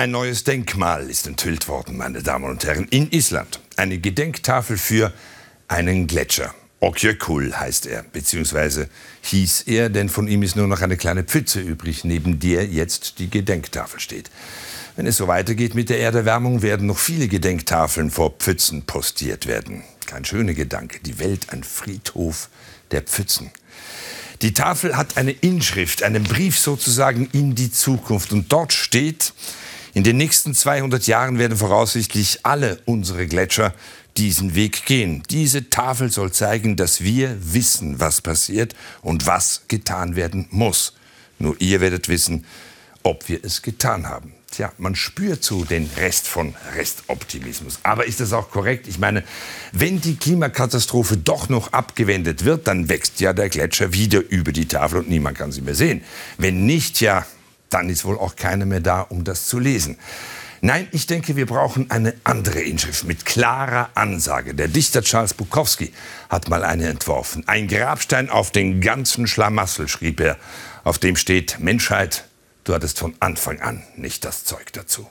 Ein neues Denkmal ist enthüllt worden, meine Damen und Herren, in Island. Eine Gedenktafel für einen Gletscher. Okjökull heißt er, beziehungsweise hieß er, denn von ihm ist nur noch eine kleine Pfütze übrig, neben der jetzt die Gedenktafel steht. Wenn es so weitergeht mit der Erderwärmung, werden noch viele Gedenktafeln vor Pfützen postiert werden. Kein schöner Gedanke, die Welt ein Friedhof der Pfützen. Die Tafel hat eine Inschrift, einen Brief sozusagen in die Zukunft. Und dort steht, in den nächsten 200 Jahren werden voraussichtlich alle unsere Gletscher diesen Weg gehen. Diese Tafel soll zeigen, dass wir wissen, was passiert und was getan werden muss. Nur ihr werdet wissen, ob wir es getan haben. Tja, man spürt so den Rest von Restoptimismus. Aber ist das auch korrekt? Ich meine, wenn die Klimakatastrophe doch noch abgewendet wird, dann wächst ja der Gletscher wieder über die Tafel und niemand kann sie mehr sehen. Wenn nicht, ja, dann ist wohl auch keiner mehr da, um das zu lesen. Nein, ich denke, wir brauchen eine andere Inschrift mit klarer Ansage. Der Dichter Charles Bukowski hat mal eine entworfen. Ein Grabstein auf den ganzen Schlamassel, schrieb er, auf dem steht Menschheit, du hattest von Anfang an nicht das Zeug dazu.